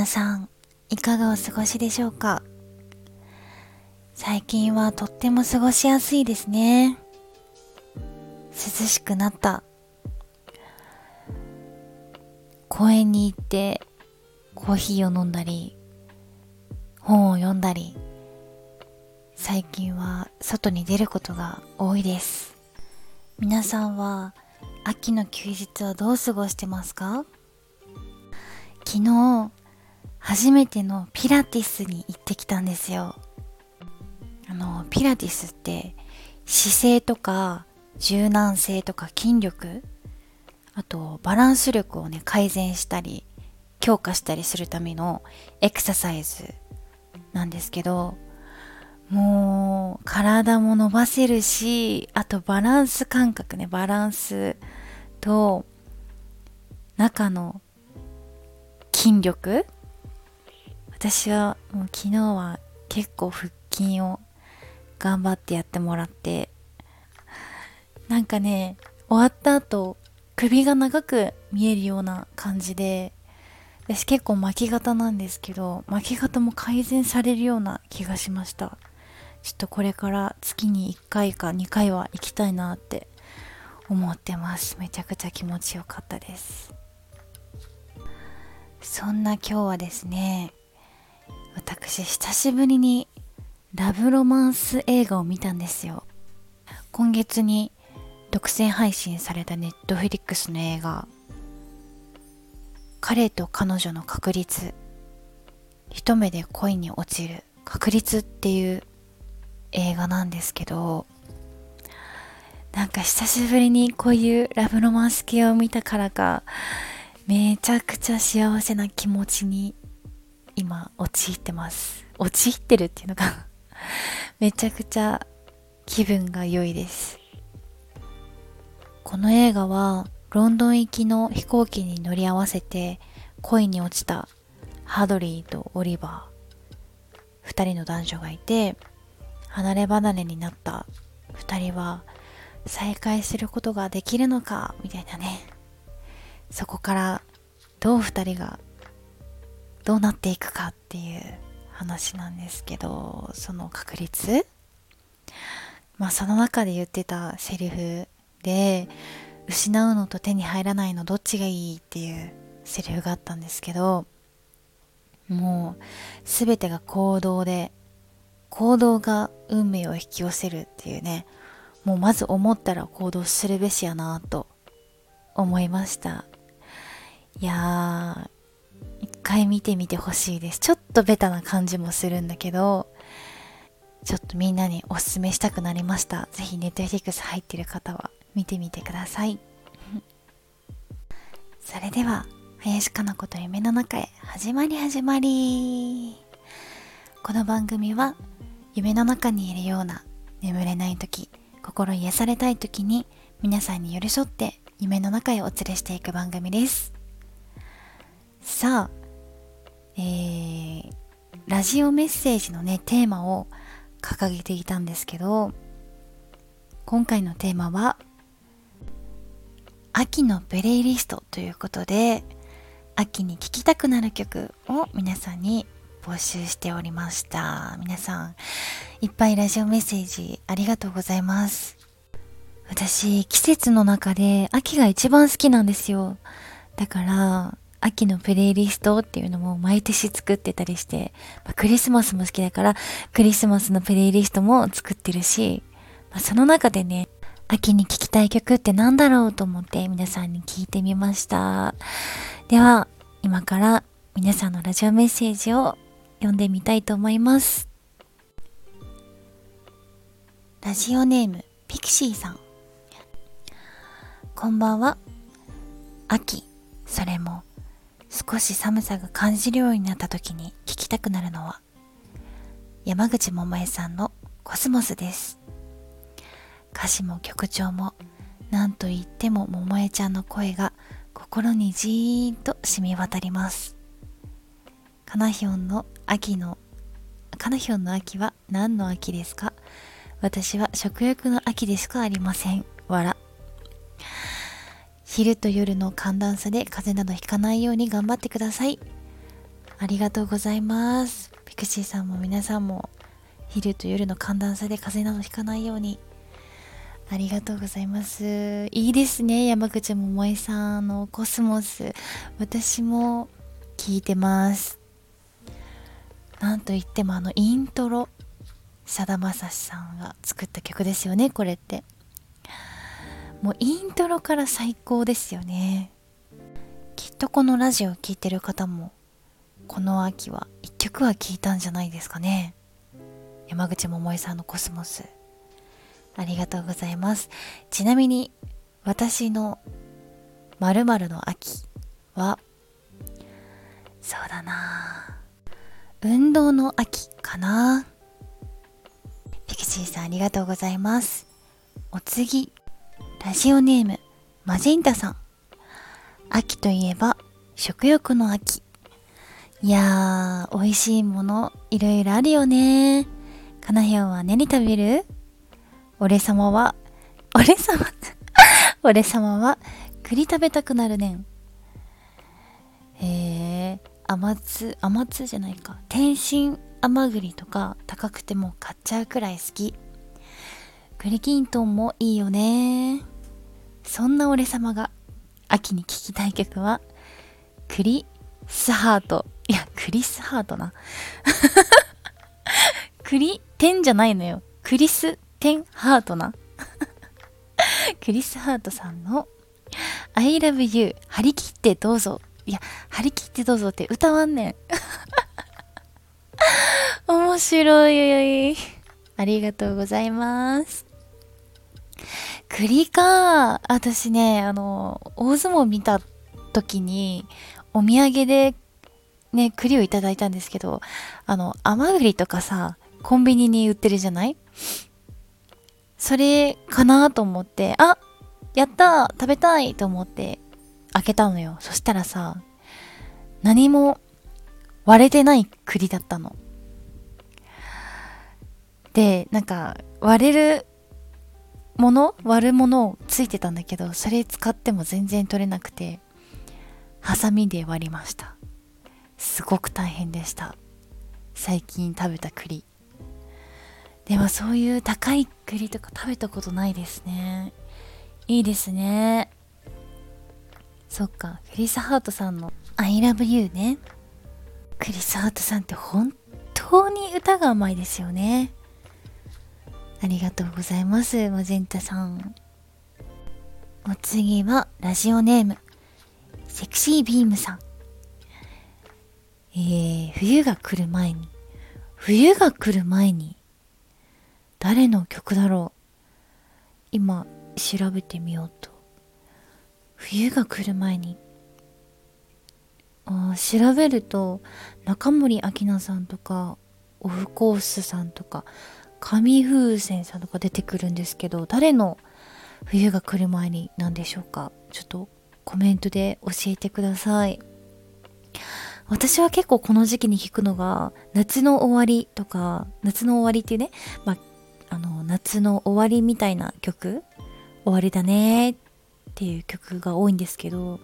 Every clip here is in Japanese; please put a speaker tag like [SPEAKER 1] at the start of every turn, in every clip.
[SPEAKER 1] 皆さん、いかがお過ごしでしょうか？最近はとっても過ごしやすいですね。涼しくなった。公園に行ってコーヒーを飲んだり、本を読んだり、最近は外に出ることが多いです。皆さんは秋の休日はどう過ごしてますか？昨日初めてのピラティスに行ってきたんですよ。あのピラティスって姿勢とか柔軟性とか筋力あとバランス力をね改善したり強化したりするためのエクササイズなんですけどもう体も伸ばせるしあとバランス感覚ねバランスと中の筋力私はもう昨日は結構腹筋を頑張ってやってもらってなんかね終わった後首が長く見えるような感じで私結構巻き型なんですけど巻き型も改善されるような気がしました。ちょっとこれから月に1回か2回は行きたいなって思ってます。めちゃくちゃ気持ちよかったです。そんな今日はですね私久しぶりにラブロマンス映画を見たんですよ。今月に独占配信されたネットフリックスの映画。彼と彼女の確率一目で恋に落ちる。確率っていう映画なんですけど。なんか久しぶりにこういうラブロマンス系を見たからかめちゃくちゃ幸せな気持ちに今陥ってます。陥ってるっていうのが めちゃくちゃ気分が良いです。この映画はロンドン行きの飛行機に乗り合わせて恋に落ちたハドリーとオリバー。2人の男女がいて離れ離れになった2人は再会することができるのか？みたいなね。そこからどう2人がどうなっていくかっていう話なんですけどその確率。まあその中で言ってたセリフで失うのと手に入らないのどっちがいいっていうセリフがあったんですけどもう全てが行動で行動が運命を引き寄せるっていうねもうまず思ったら行動するべしやなと思いました。いや回見てみてほしいです。ちょっとベタな感じもするんだけどちょっとみんなにおすすめしたくなりました。ぜひネットフリックス入ってる方は見てみてください。それでは林かな子と夢の中へ始まり始まり。この番組は夢の中にいるような眠れない時心癒されたい時に皆さんに寄り添って夢の中へお連れしていく番組です。さあえー、ラジオメッセージのねテーマを掲げていたんですけど今回のテーマは秋のプレイリストということで秋に聴きたくなる曲を皆さんに募集しておりました。皆さんいっぱいラジオメッセージありがとうございます。私季節の中で秋が一番好きなんですよ。だから秋のプレイリストっていうのも毎年作ってたりして、まあ、クリスマスも好きだからクリスマスのプレイリストも作ってるし、まあ、その中でね秋に聴きたい曲って何だろうと思って皆さんに聞いてみました。では、今から皆さんのラジオメッセージを読んでみたいと思います。ラジオネーム、ピクシーさん。こんばんは。秋、それも少し寒さが感じるようになった時に聴きたくなるのは山口百恵さんのコスモスです。歌詞も曲調も何と言っても桃江ちゃんの声が心にじーんと染み渡ります。カナヒョンの秋のカナヒョンの秋は何の秋ですか？私は食欲の秋でしかありません。昼と夜の寒暖差で風邪などひかないように頑張ってください。ありがとうございます。ピクシーさんも皆さんも昼と夜の寒暖差で風邪などひかないように。ありがとうございます。いいですね山口百恵さんのコスモス。私も聞いてます。なんといってもあのイントロさだまさしさんが作った曲ですよねこれって。もうイントロから最高ですよね。きっとこのラジオを聴いてる方もこの秋は一曲は聴いたんじゃないですかね。山口百恵さんのコスモス。ありがとうございます。ちなみに私の〇〇の秋はそうだな。運動の秋かな。ピクシーさんありがとうございます。お次ラジオネームマジンタさん。秋といえば食欲の秋。いやー美味しいものいろいろあるよね。かなひょんは何食べる？俺様は俺様 俺様は栗食べたくなるねん。えー、甘酢甘酢じゃないか。天津甘栗とか高くても買っちゃうくらい好き。栗きんとんもいいよね。そんな俺様が秋に聴きたい曲はクリスハートいやクリスハートな クリテンじゃないのよクリステンハートなクリスハートさんの I love you 張り切ってどうぞいや、張り切ってどうぞって歌わんねん。面白い。ありがとうございます。栗か。私ね、あの、大相撲見た時に、お土産でね、栗をいただいたんですけど、あの、甘栗とかさ、コンビニに売ってるじゃない？それかなと思って、あやった食べたいと思って開けたのよ。そしたらさ、何も割れてない栗だったの。で、なんか割れるもの割るものついてたんだけど、それ使っても全然取れなくて、ハサミで割りました。すごく大変でした。最近食べた栗。でもそういう高い栗とか食べたことないですね。いいですね。そっか、クリス・ハートさんの I love you ね。クリス・ハートさんって本当に歌がうまいですよね。ありがとうございます、マゼンタさん。お次は、ラジオネーム、セクシービームさん。えー、冬が来る前に、冬が来る前に、誰の曲だろう今、調べてみようと。冬が来る前にあ調べると中森明菜さんとかオフコースさんとか紙風船さんとか出てくるんですけど誰の冬が来る前になんでしょうか？ちょっとコメントで教えてください。私は結構この時期に弾くのが夏の終わりとか夏の終わりっていうね、まあ、あの夏の終わりみたいな曲？終わりだね。っていう曲が多いんですけど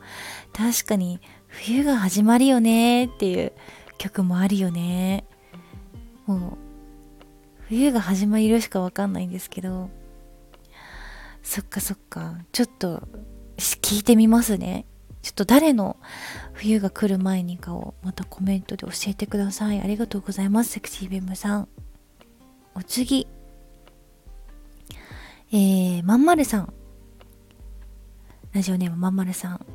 [SPEAKER 1] 確かに冬が始まるよねっていう曲もあるよね。もう冬が始まるしかわかんないんですけどそっかそっかちょっと聞いてみますねちょっと誰の冬が来る前にかをまたコメントで教えてくださいありがとうございますセクシービームさんお次えー、まんまるさんラジオネームまんまるさん。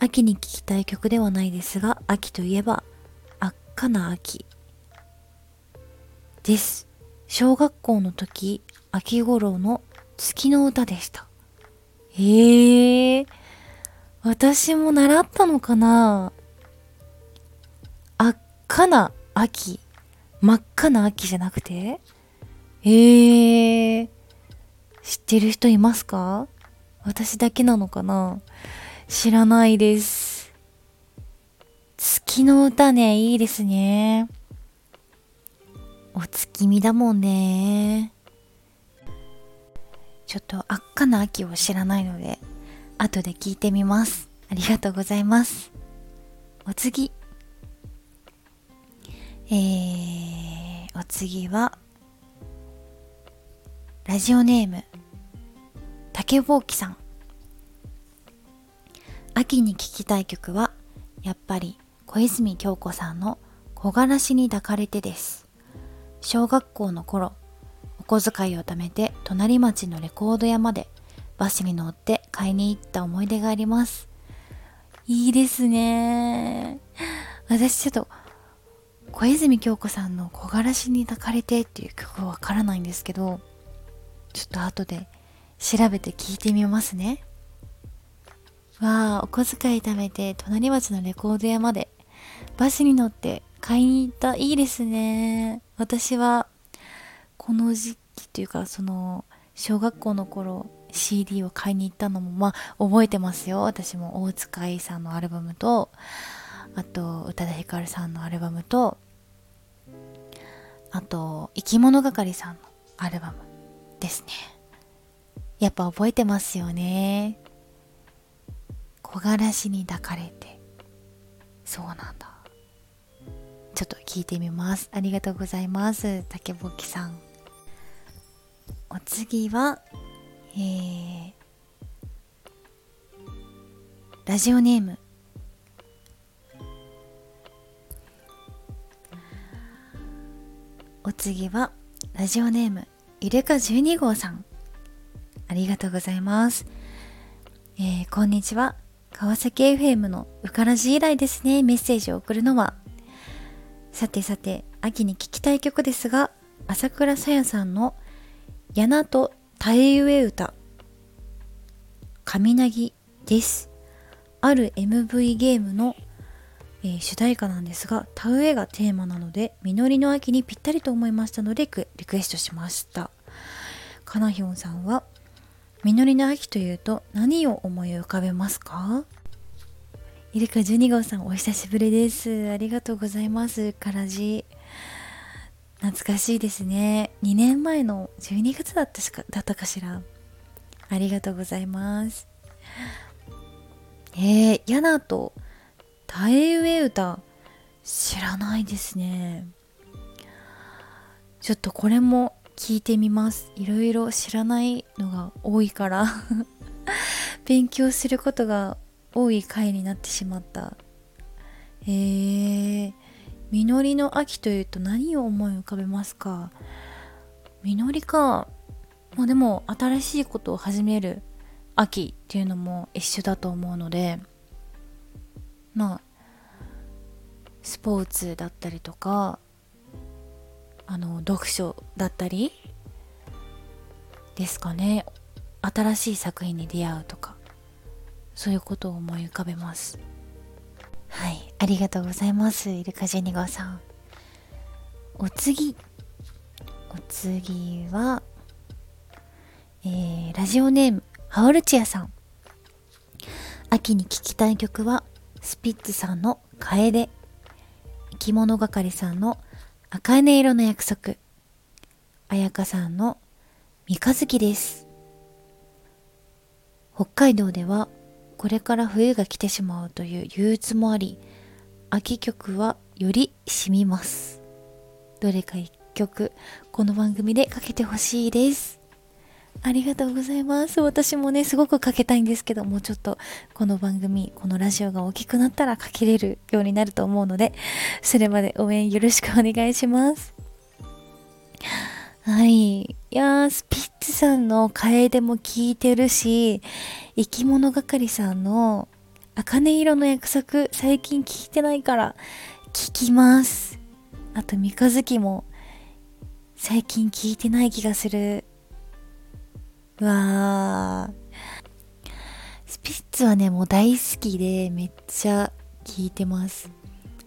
[SPEAKER 1] 秋に聴きたい曲ではないですが、秋といえば、あっかな秋。です。小学校の時、秋頃の月の歌でした。へえー、私も習ったのかなあっかな秋。真っ赤な秋じゃなくてえー、知ってる人いますか？私だけなのかな？知らないです。月の歌ね、いいですね。お月見だもんね。ちょっとあっかな秋を知らないので、後で聞いてみます。ありがとうございます。お次。えー、お次はラジオネーム竹ぼうきさん秋に聴きたい曲はやっぱり小泉京子さんの木枯らしに抱かれてです小学校の頃お小遣いを貯めて隣町のレコード屋までバスに乗って買いに行った思い出があります。いいですね。私ちょっと小泉京子さんの木枯らしに抱かれてっていう曲はわからないんですけどちょっと後で調べて聞いてみますね。わあお小遣い貯めて隣町のレコード屋までバスに乗って買いに行った。いいですね。私はこの時期というかその小学校の頃 CD を買いに行ったのもまあ覚えてますよ。私も大塚愛さんのアルバムとあと宇多田ヒカルさんのアルバムとあと生き物係さんのアルバムですね。やっぱ覚えてますよね。木枯らしに抱かれて。そうなんだ。ちょっと聞いてみます。ありがとうございます。竹ぼきさん。お次はえー、ラジオネーム。お次はラジオネームイルカ12号さん。ありがとうございます、えー、こんにちは。川崎 FM のうからじ以来ですね、メッセージを送るのは。さてさて、秋に聴きたい曲ですが、朝倉さやさんのやなとたえ歌、神なぎです。ある MV ゲームの、えー、主題歌なんですが、田植えがテーマなので、実りの秋にぴったりと思いましたので、リクエストしました。かなひょんさんは、実りの秋というと何を思い浮かべますか？イルカ12号さんお久しぶりです。ありがとうございます。からじ懐かしいですね。2年前の12月だったしかだったかしら。ありがとうございます。えー、ヤナとタエウエ歌知らないですね。ちょっとこれも聞いてみます。いろいろ知らないのが多いから。勉強することが多い回になってしまった。えー、実りの秋というと何を思い浮かべますか？実りか。まあでも新しいことを始める秋っていうのも一緒だと思うのでまあスポーツだったりとかあの読書だったりですかね。新しい作品に出会うとか。そういうことを思い浮かべます。はい。ありがとうございますイルカジェニガーさん。お次。お次はえー、ラジオネームハオルチアさん。秋に聴きたい曲はスピッツさんの「楓」生き物係さんの茜色の約束。彩香さんの三日月です。北海道ではこれから冬が来てしまうという憂鬱もあり、秋曲はより染みます。どれか一曲、この番組でかけてほしいです。ありがとうございます。私もね、すごくかけたいんですけど、もうちょっとこの番組、このラジオが大きくなったらかけれるようになると思うので、それまで応援よろしくお願いします。はい。いやー、スピッツさんの楓も聞いてるし、生き物係さんの茜色の約束、最近聞いてないから、聞きます。あと、三日月も、最近聞いてない気がする。わー。スピッツはね、もう大好きでめっちゃ聴いてます。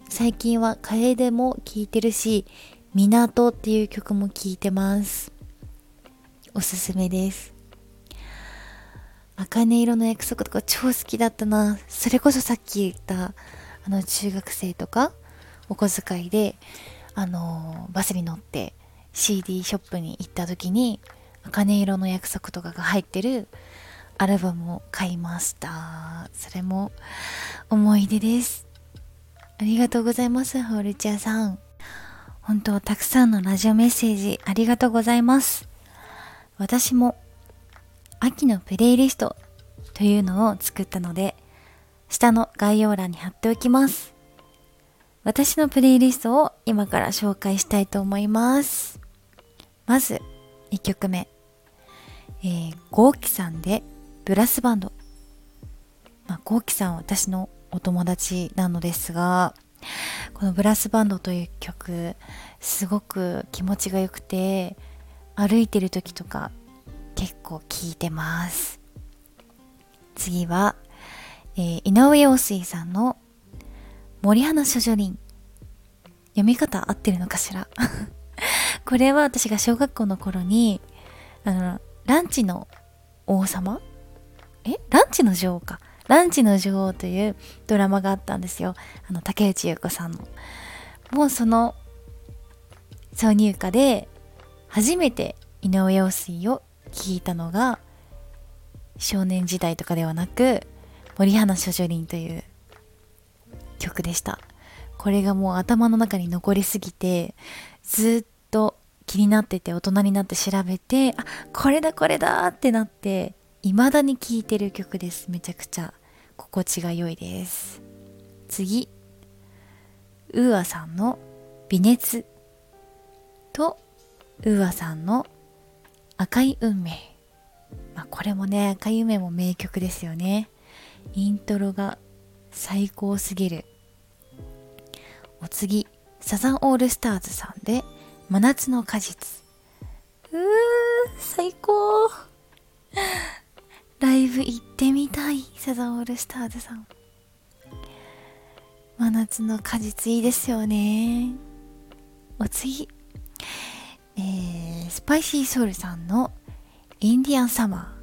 [SPEAKER 1] 最近は楓も聴いてるし、港っていう曲も聴いてます。おすすめです。茜色の約束とか超好きだったな。それこそさっき言った、あの中学生とか、お小遣いで、あのバスに乗って CD ショップに行った時に、茜色の約束とかが入ってるアルバムを買いましたそれも思い出ですありがとうございますホールチャーさん本当たくさんのラジオメッセージありがとうございます。私も秋のプレイリストというのを作ったので、下の概要欄に貼っておきます。私のプレイリストを今から紹介したいと思います。まず、1曲目。えー、ゴーキさんでブラスバンド。まあ、ゴーキさんは私のお友達なのですが、このブラスバンドという曲、すごく気持ちが良くて、歩いてる時とか結構聴いてます。次は、えー、井上陽水さんの森花処女林。読み方合ってるのかしら？これは私が小学校の頃に、あの、ランチの王様？え？ランチの女王か。ランチの女王というドラマがあったんですよ。あの、竹内優子さんの。もうその挿入歌で初めて井上陽水を聴いたのが少年時代とかではなく森花処女林という曲でした。これがもう頭の中に残りすぎてずっと気になってて大人になって調べてあこれだこれだってなって未だに聴いてる曲ですめちゃくちゃ心地が良いです次 UAさんの微熱と UAさんの赤い運命。まあ、これもね赤い運命も名曲ですよね。イントロが最高すぎる。お次サザンオールスターズさんで真夏の果実。うー最高。ライブ行ってみたいサザンオールスターズさん。真夏の果実いいですよね。お次、パイシーソウルさんのインディアンサマ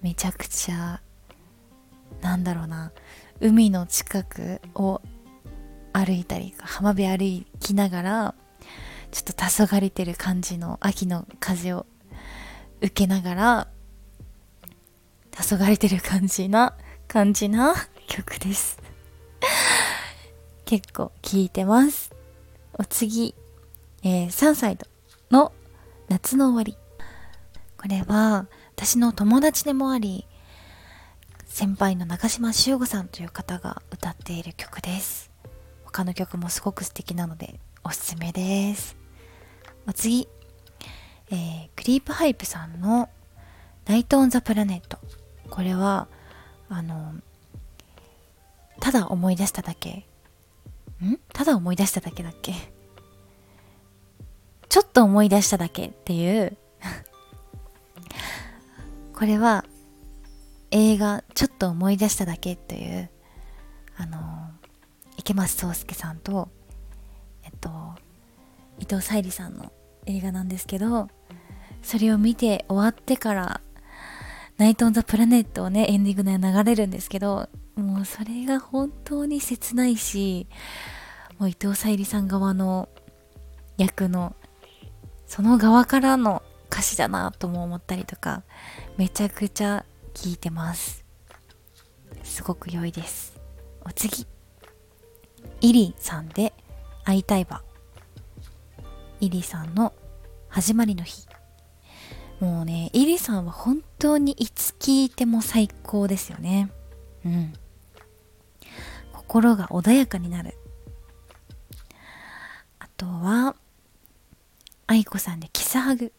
[SPEAKER 1] ー。めちゃくちゃなんだろうな海の近くを歩いたり浜辺歩きながらちょっと黄昏てる感じの秋の風を受けながら黄昏てる感じな感じな 曲です。結構聴いてます。お次、えー、3歳の夏の終わり。これは私の友達でもあり先輩の中島修吾さんという方が歌っている曲です。他の曲もすごく素敵なのでおすすめです。お次、えー、クリープハイプさんのナイト・オン・ザ・プラネット。これはあのただ思い出しただけ。ん？ただ思い出しただけだっけ？ちょっと思い出しただけっていう。これは映画「ちょっと思い出しただけ」という。あの池松壮亮さんとえっと伊藤沙莉さんの映画なんですけどそれを見て終わってから「ナイト・オン・ザ・プラネット」をねエンディングで流れるんですけどもうそれが本当に切ないしもう伊藤沙莉さん側の役のその側からの歌詞だなとも思ったりとかめちゃくちゃ聴いてます。すごく良いです。お次。イリさんで会いたいばイリさんの始まりの日。もうねイリさんは本当にいつ聴いても最高ですよね。うん。心が穏やかになる。あとは愛子さんでキスハグ。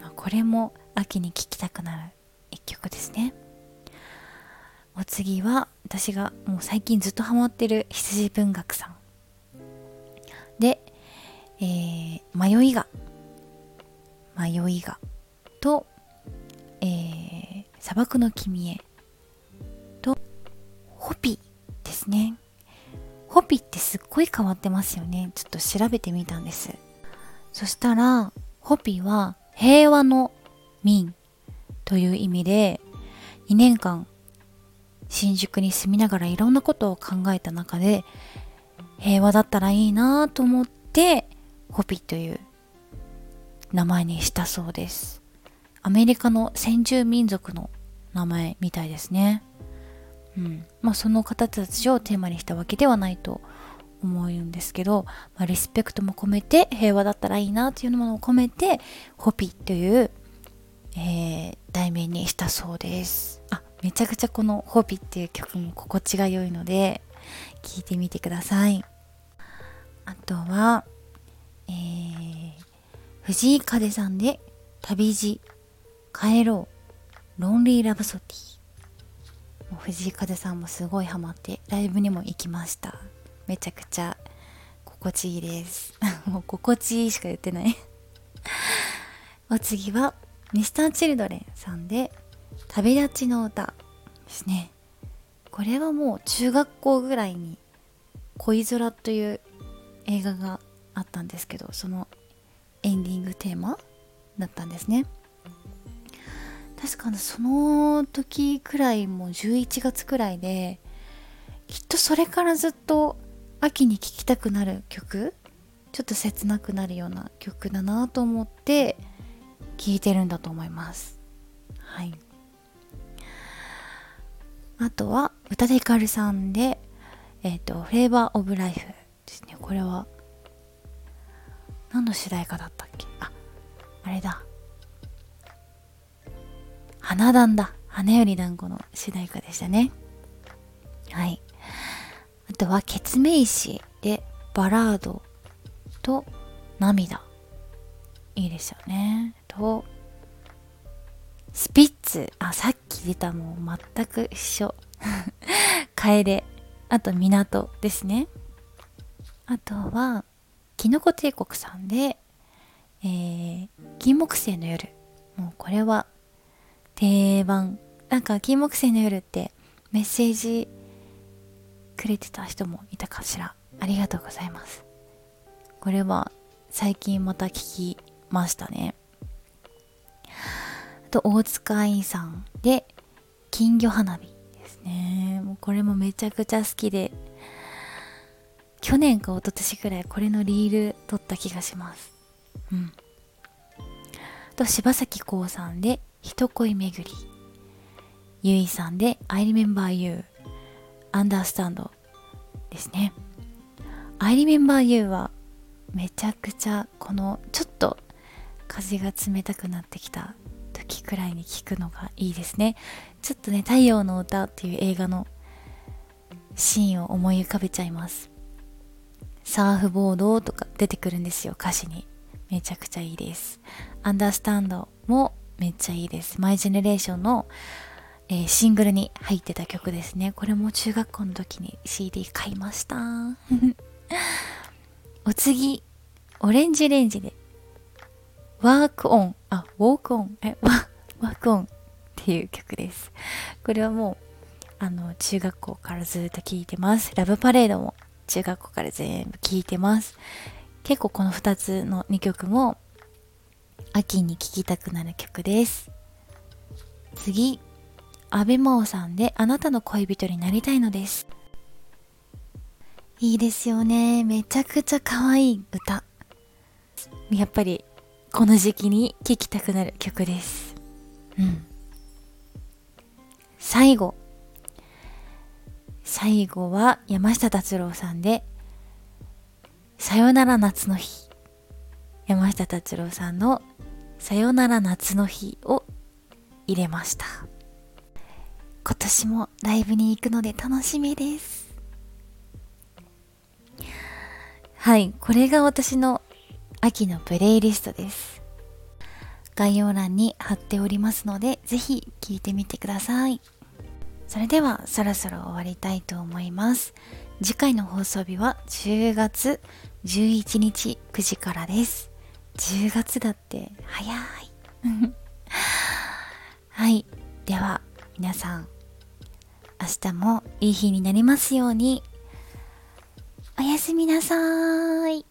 [SPEAKER 1] まあこれも秋に聴きたくなる一曲ですね。お次は私がもう最近ずっとハマってる羊文学さん。で、えー、迷いが。迷いが。と、えー、砂漠の君へ。とホピですね。ホピってすっごい変わってますよね。ちょっと調べてみたんです。そしたらホピは平和の民という意味で2年間新宿に住みながらいろんなことを考えた中で平和だったらいいなと思ってホピという名前にしたそうです。アメリカの先住民族の名前みたいですね。うん。まあその方たちをテーマにしたわけではないと思うんですけど、まあ、リスペクトも込めて平和だったらいいなというものを込めてホピという、えー、題名にしたそうです。あめちゃくちゃこのホピっていう曲も心地が良いので聴いてみてください。あとは、えー、藤井風さんで旅路帰ろう。ロンリーラブソディもう藤井風さんもすごいハマってライブにも行きました。めちゃくちゃ心地いいです。もう心地いいしか言ってない。お次は Mr.Children さんで旅立ちの歌ですね。これはもう中学校ぐらいに恋空という映画があったんですけどそのエンディングテーマだったんですね。確かその時くらいもう11月くらいできっとそれからずっと秋に聴きたくなる曲？ちょっと切なくなるような曲だなと思って聴いてるんだと思います。はい。あとは宇多田ヒカルさんでえっ、ー、と「フレーバーオブライフ」ですね。これは何の主題歌だったっけ？ああれだ。花壇だ。花より団子の主題歌でしたね。はい。とは、ケツメイシでバラードと涙。いいですよね。と、スピッツ。あ、さっき出たもう全く一緒。楓。あと、港ですね。あとは、キノコ帝国さんで、えー、金木犀の夜。もうこれは定番。なんか金木犀の夜ってメッセージくれてた人もいたかしら。ありがとうございます。これは最近また聞きましたね。あと大塚愛さんで金魚花火ですね。もうこれもめちゃくちゃ好きで去年か一昨年くらいこれのリール撮った気がします。うん。と柴咲コウさんで人恋巡り。ゆいさんで I remember you アンダースタンドですね。I remember you はめちゃくちゃこのちょっと風が冷たくなってきた時くらいに聞くのがいいですね。ちょっとね、太陽の歌っていう映画のシーンを思い浮かべちゃいます。サーフボードとか出てくるんですよ、歌詞に。めちゃくちゃいいです。アンダースタンドもめっちゃいいです。マイジェネレーションのえー、シングルに入ってた曲ですね。これも中学校の時に CD 買いました。お次、オレンジレンジで、ワークオン、あ、ウォークオン、え、ワワークオンっていう曲です。これはもう、あの、中学校からずっと聴いてます。ラブパレードも中学校から全部聴いてます。結構この2つの2曲も秋に聴きたくなる曲です。次、安倍真央さんであなたの恋人になりたいのです。いいですよね。めちゃくちゃ可愛い歌。やっぱりこの時期に聴きたくなる曲です。うん。最後。最後は山下達郎さんでさよなら夏の日。山下達郎さんのさよなら夏の日を入れました。今年もライブに行くので楽しみです。はい、これが私の秋のプレイリストです。概要欄に貼っておりますので、ぜひ聴いてみてください。それではそろそろ終わりたいと思います。次回の放送日は10月11日9時からです。10月だって早い。はい。では皆さん明日もいい日になりますように。おやすみなさーい。